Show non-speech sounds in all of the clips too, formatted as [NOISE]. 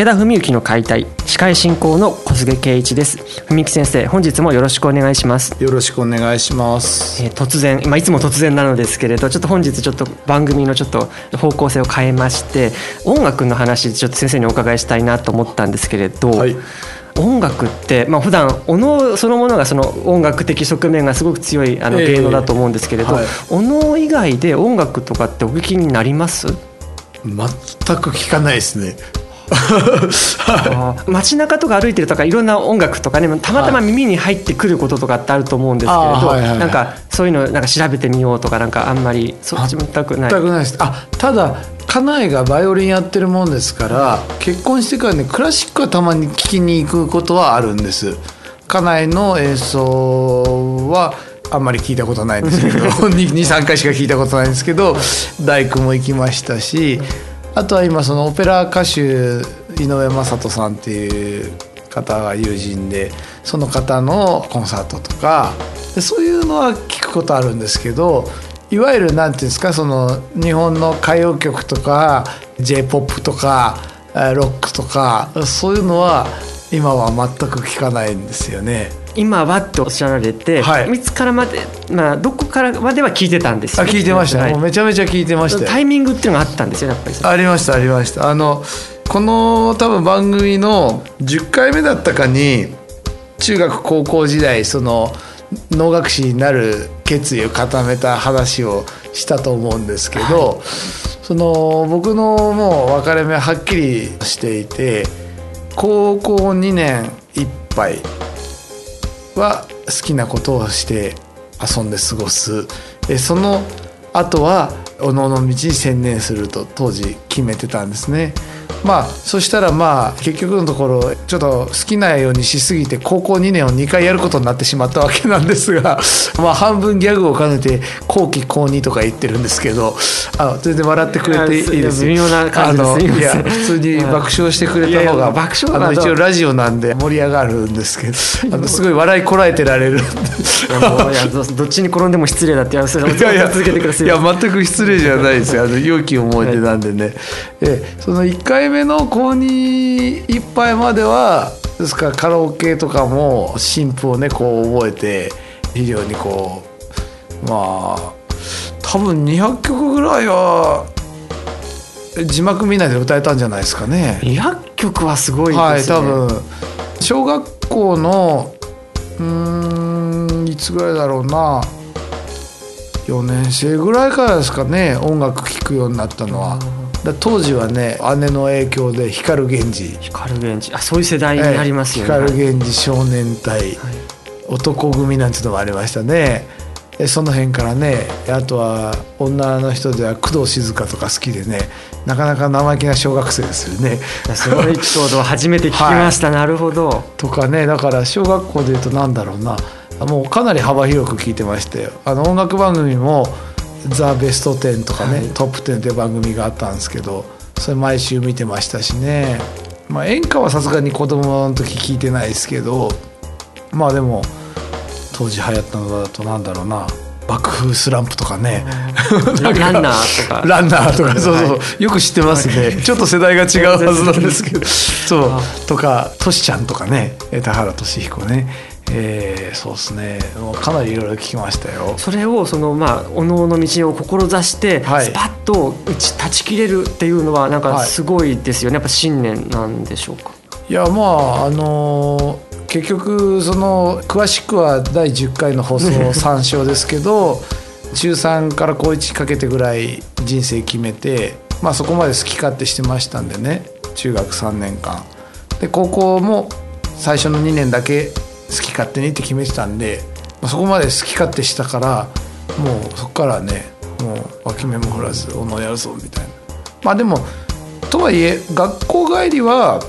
武田文幸の解体司会進行の小菅圭一です文幸先生本日もよろしくお願いしますよろしくお願いします。えー突然、まあ、いつも突然なのですけれどちょっと本日ちょっと番組のちょっと方向性を変えまして音楽の話ちょっと先生にお伺いしたいなと思ったんですけれど、はい。音楽って、まあ普段お能そのものがその音楽的側面がすごく強いあのええ芸能だと思うんですけれど、はいお能以外で音楽とかってお聞きになります？全く聞かないですね。[LAUGHS] 街中とか歩いてるとかいろんな音楽とかねたまたま耳に入ってくることとかってあると思うんですけれど、はいはいはいなんかそういうのなんか調べてみようとかなんかあんまりそっち全くない全くないです。あ、ただ家内がバイオリンやってるもんですから、結婚してからねクラシックはたまに聞きに行くことはあるんです。家内の演奏はあんまり聞いたことないんですけど [LAUGHS] 23回しか聞いたことないんですけど大工も行きましたしあとは今そのオペラ歌手井上雅人さんっていう方が友人でその方のコンサートとかでそういうのは聞くことあるんですけどいわゆるなんていうんですかその日本の歌謡曲とか j p o p とかロックとかそういうのは今は全く聞かないんですよね。今はっておっしゃられて、はい。いつからまで、まあ、どこからまでは聞いてたんですよ。あ聞いてました、はい。もうめちゃめちゃ聞いてましたよ。タイミングっていうのがあったんですよやっぱり。ありましたありました。あのこの多分番組の10回目だったかに中学高校時代その能楽師になる決意を固めた話をしたと思うんですけど、その僕のもう分かれ目ははっきりしていて高校2年いっぱいは好きなことをして遊んで過ごすその後はおのの道に専念すると当時決めてたんですね。まあそしたらまあ結局のところちょっと好きなようにしすぎて高校2年を2回やることになってしまったわけなんですが [LAUGHS] まあ半分ギャグを兼ねて後期高2とか言ってるんですけどあ全然笑ってくれていいです。微妙な感じです。あのすいや普通に爆笑してくれた方が爆笑あの一応ラジオなんで盛り上がるんですけど [LAUGHS] あのすごい笑いこらえてられるどどっちに転んでも失礼だっていやそれいやいや続けてください。いや全く失礼じゃないですよ。あの良き思い出なんでね、えその1回目の高2一杯まではですからカラオケとかも新譜をねこう覚えて非常にこうまあ多分200曲ぐらいは字幕見ないで歌えたんじゃないですかね。200曲はすごいはいですね、多分小学校のうーんいつぐらいだろうな4年生ぐらいからですかね音楽聴くようになったのは。だ当時はね姉の影響で光源氏。光源氏。あそういう世代になりますよね、光源氏少年隊、男組なんていうのもありましたね。えその辺からねあとは女の人では工藤静香とか好きでねなかなか生意気な小学生ですよね。そのエピソードを初めて聞きました、[LAUGHS] なるほど。とかねだから小学校でいうとなんだろうな。もうかなり幅広く聞いてましたよあの音楽番組も「ザ・ベスト10」とかね、はい。トップ10」って番組があったんですけどそれ毎週見てましたしね、まあ、演歌はさすがに子供の時聞いてないですけどまあでも当時流行ったのだとなんだろうな。爆風スランプとかね。ラランナーとか。ランナーとかそうそう、はよく知ってますね、ちょっと世代が違うはずなんですけど。そう。とかトシちゃんとかね。え田原俊彦ねえー、そうですね。もうかなりいろいろ聞きましたよ。それをそのまあおのおの道を志してはい。スパッと打ち断ち切れるっていうのはなんかはい。すごいですよね。やっぱ信念なんでしょうか？いやまああのー結局その詳しくは第10回の放送 [LAUGHS] 参照ですけど中3から高1かけてぐらい人生決めて、まあ、そこまで好き勝手してましたんでね。中学3年間。で高校も最初の2年だけ好き勝手にって決めてたんで、まあ、そこまで好き勝手したからもうそこからはねもう脇目も振らずおのやるぞみたいな。まあでもとはいえ学校帰りは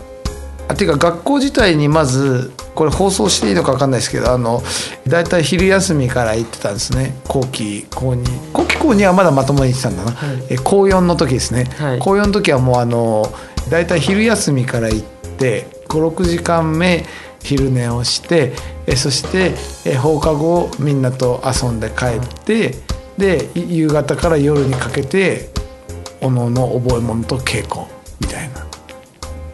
あていうか学校自体にまずこれ放送していいのか分かんないですけどあの大体昼休みから行ってたんですね。後期高2後期高2はまだまともに行ってたんだな、はい。え高4の時ですね、はい。高4の時はもうあの大体昼休みから行って56時間目昼寝をしてえそしてえ放課後みんなと遊んで帰ってでい夕方から夜にかけておのおの覚え物と稽古みたいな。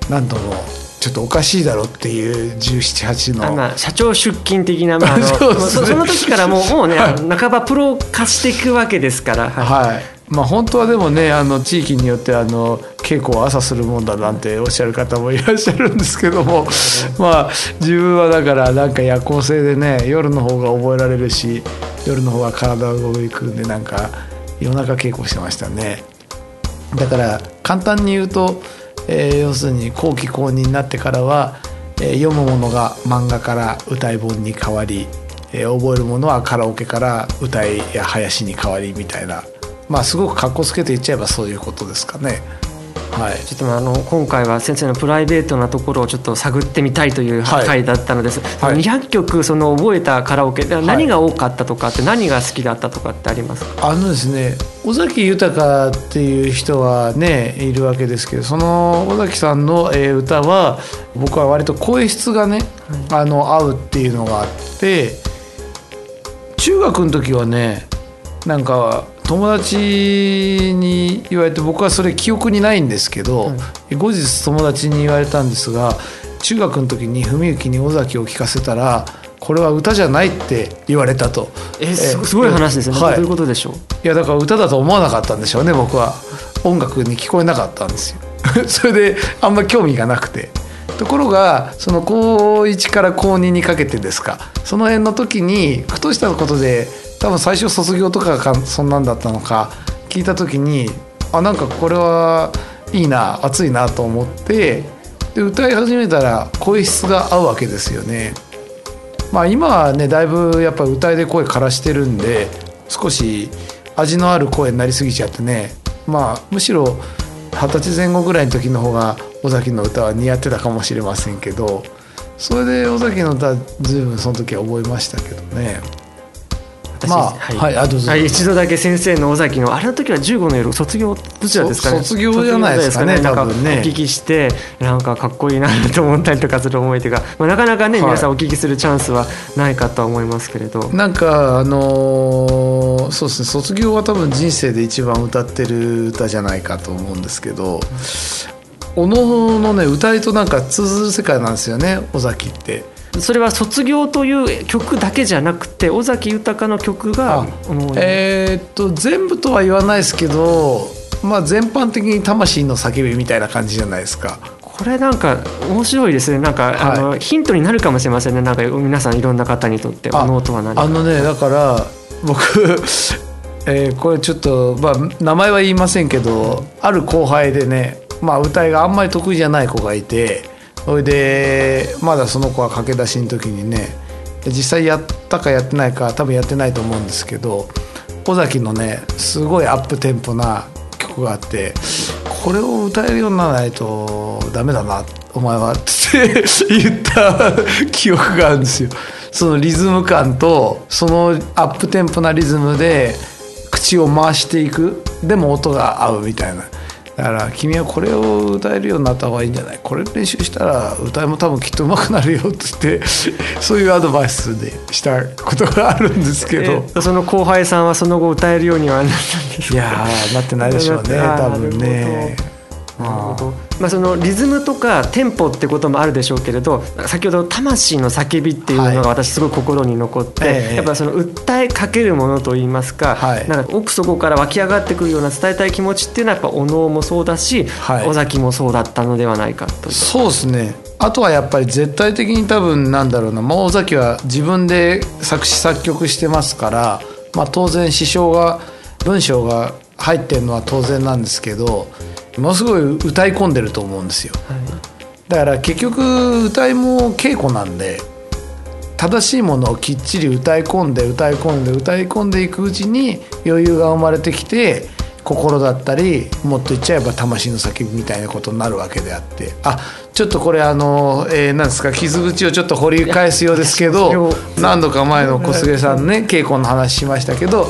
なんともちょっとおかしいだろっていう1718の。あまあ、社長出勤的な、まあ [LAUGHS] あのそそ [LAUGHS] その時からもうもうね、半ばプロ化していくわけですから、はい。はいまあ本当はでもねあの地域によってあの稽古を朝するもんだなんておっしゃる方もいらっしゃるんですけども [LAUGHS] まあ自分はだからなんか夜行性でね夜の方が覚えられるし夜の方が体が動くんでなんか夜中稽古してましたね。だから簡単に言うと、えー要するに後期後任になってからは、えー読むものが漫画から歌い本に変わり、えー覚えるものはカラオケから歌いや林に変わりみたいなまあすごくかっこつけて言っちゃえばそういうことですかね。はい。ちょっとまああの今回は先生のプライベートなところをちょっと探ってみたいというはい回だったのです、はい。200曲その覚えたカラオケ。で何が多かったとかって何が好きだったとかってあります？かあのですね尾崎豊っていう人はねいるわけですけどその尾崎さんの、えー歌は僕は割と声質がね、あの合うっていうのがあって中学の時はねなんか友達に言われて僕はそれ記憶にないんですけど、後日友達に言われたんですが中学の時に文幸に尾崎を聴かせたらこれは歌じゃないって言われたと。えすすごい話ですね、はい。どういうことでしょう？いやだから歌だと思わなかったんでしょうね僕は。音楽に聞こえなかったんですよ。[LAUGHS] それであんま興味がなくて。ところがその高1から高2にかけてですか。その辺の時にふとしたことで多分最初卒業とかがそんなんだったのか聞いた時にあなんかこれはいいな熱いなと思ってで歌い始めたら声質が合うわけですよね。まあ今はねだいぶやっぱ歌いで声枯らしてるんで少し味のある声になりすぎちゃってねまあむしろ二十歳前後ぐらいの時の方が尾崎の歌は似合ってたかもしれませんけどそれで尾崎の歌ずいぶんその時は覚えましたけどね私まあはい。あどうぞ。はい一度だけ先生の尾崎のあれの時は15の夜卒業どちらですかね？そ卒業じゃないですかね。卒業なん多分ね。お聞きしてなんかかっこいいなと思ったりとかする思いというか、まあ、なかなかね、はい。皆さんお聞きするチャンスはないかとは思いますけれど。なんかあのーそうですね。卒業は多分人生で一番歌ってる歌じゃないかと思うんですけどおののね歌いとなんか通ずる世界なんですよね尾崎って。それは卒業という曲だけじゃなくて尾崎豊の曲がえーっと全部とは言わないですけどまあ全般的に魂の叫びみたいな感じじゃないですか。これなんか面白いですね。なんか、はい。あのヒントになるかもしれませんね。なんか皆さんいろんな方にとってあおノートは何か。あのねだから僕、[LAUGHS] えーこれちょっと、まあ、名前は言いませんけどある後輩でね、まあ、歌いがあんまり得意じゃない子がいてそれでまだその子は駆け出しの時にね実際やったかやってないか多分やってないと思うんですけど尾崎のねすごいアップテンポな曲があってこれを歌えるようにならないとダメだなお前はって言った [LAUGHS] 記憶があるんですよ。そのリズム感とそのアップテンポなリズムで口を回していくでも音が合うみたいなだから君はこれを歌えるようになった方がいいんじゃない？これ練習したら歌いも多分きっと上手くなるよって言って [LAUGHS] そういうアドバイスでしたことがあるんですけど。えその後輩さんはその後歌えるようにはなったんですか？いやーなってないでしょうね [LAUGHS] 多分ね。なるほどまあ、そのリズムとかテンポってこともあるでしょうけれど先ほど「魂の叫び」っていうのはい。が私すごい心に残って、ええやっぱその訴えかけるものといいますか,、はい。なんか奥底から湧き上がってくるような伝えたい気持ちっていうのはやっぱお能もそうだし、はい。尾崎もそうだったのではないかという。そうですね。あとはやっぱり絶対的に多分なんだろうなもう尾崎は自分で作詞作曲してますからまあ、当然詩唱が文章が入ってるのは当然なんですけどものすごい歌い込んでると思うんですよ。だから結局歌いも稽古なんで正しいものをきっちり歌い込んで歌い込んで歌い込んでいくうちに余裕が生まれてきて心だったりもっと言っちゃえば魂の叫びみたいなことになるわけであって。あちょっとこれあの、えー、なんですか傷口をちょっと掘り返すようですけど何度か前の小菅さんね稽古の話しましたけど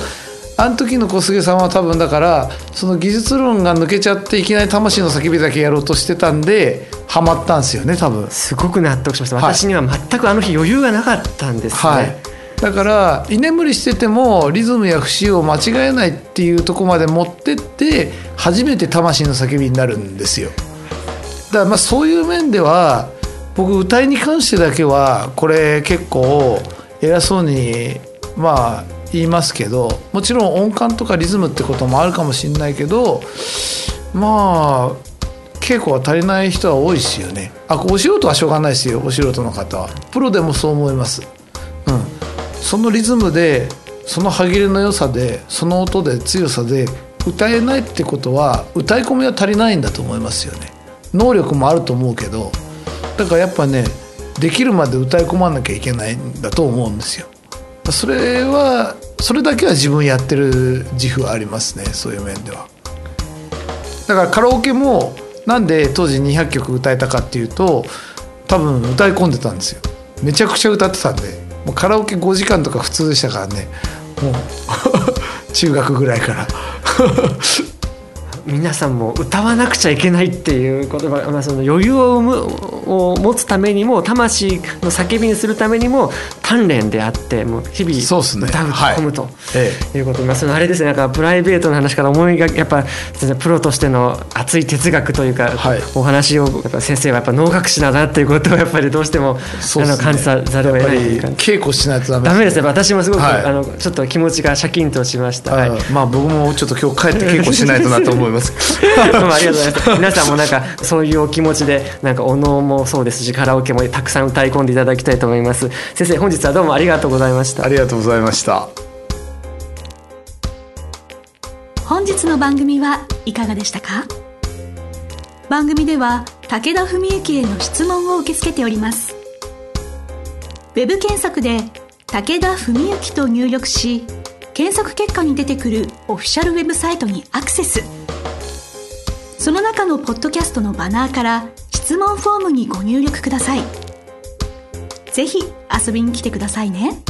あの時の小菅さんは多分だからその技術論が抜けちゃっていきなり魂の叫びだけやろうとしてたんでハマったんですよね多分。すごく納得しました、はい、私には全くあの日余裕がなかったんですね、はい、だから居眠りしててもリズムや節を間違えないっていうとこまで持ってって初めて魂の叫びになるんですよ。だからまあそういう面では僕歌いに関してだけはこれ結構偉そうにまあ言いますけどもちろん音感とかリズムってこともあるかもしれないけどまあ稽古は足りない人は多いですよね。あお仕事はしょうがないですよお素人の方は。プロでもそう思います。うん。そのリズムでその歯切れの良さでその音で強さで歌えないってことは歌い込みは足りないんだと思いますよね。能力もあると思うけどだからやっぱねできるまで歌い込まなきゃいけないんだと思うんですよ。それはそれだけは自分やってる自負はありますねそういう面では。だからカラオケもなんで当時200曲歌えたかっていうと多分歌い込んでたんですよ。めちゃくちゃ歌ってたんで。もうカラオケ5時間とか普通でしたからね。もう [LAUGHS] 中学ぐらいから。[LAUGHS] 皆さんも歌わなくちゃいけないっていう言葉、まあ、その余裕をを持つためにも魂の叫びにするためにも鍛錬であってもう日々歌うと。込むということ、まあ、そのあれですね。なんかプライベートの話から思いがやっぱプロとしての熱い哲学というか、はい、お話をやっぱ先生はやっぱ能楽師だなっていうことをやっぱりどうしても、ね、あの感じざるを得ない稽古しないとダメですね。私もすごく、はい、あのちょっと気持ちがシャキンとしました、はい、まあ僕もちょっと今日帰って稽古しないとなと思います。どうもありがとうございます。皆さんもなんかそういうお気持ちでなんかお能もそうですしカラオケもたくさん歌い込んでいただきたいと思います。先生本日はどうもありがとうございました。ありがとうございました。本日の番組はいかがでしたか？番組では武田文幸への質問を受け付けております。ウェブ検索で武田文幸と入力し検索結果に出てくるオフィシャルウェブサイトにアクセスその中のポッドキャストのバナーから質問フォームにご入力ください。ぜひ遊びに来てくださいね。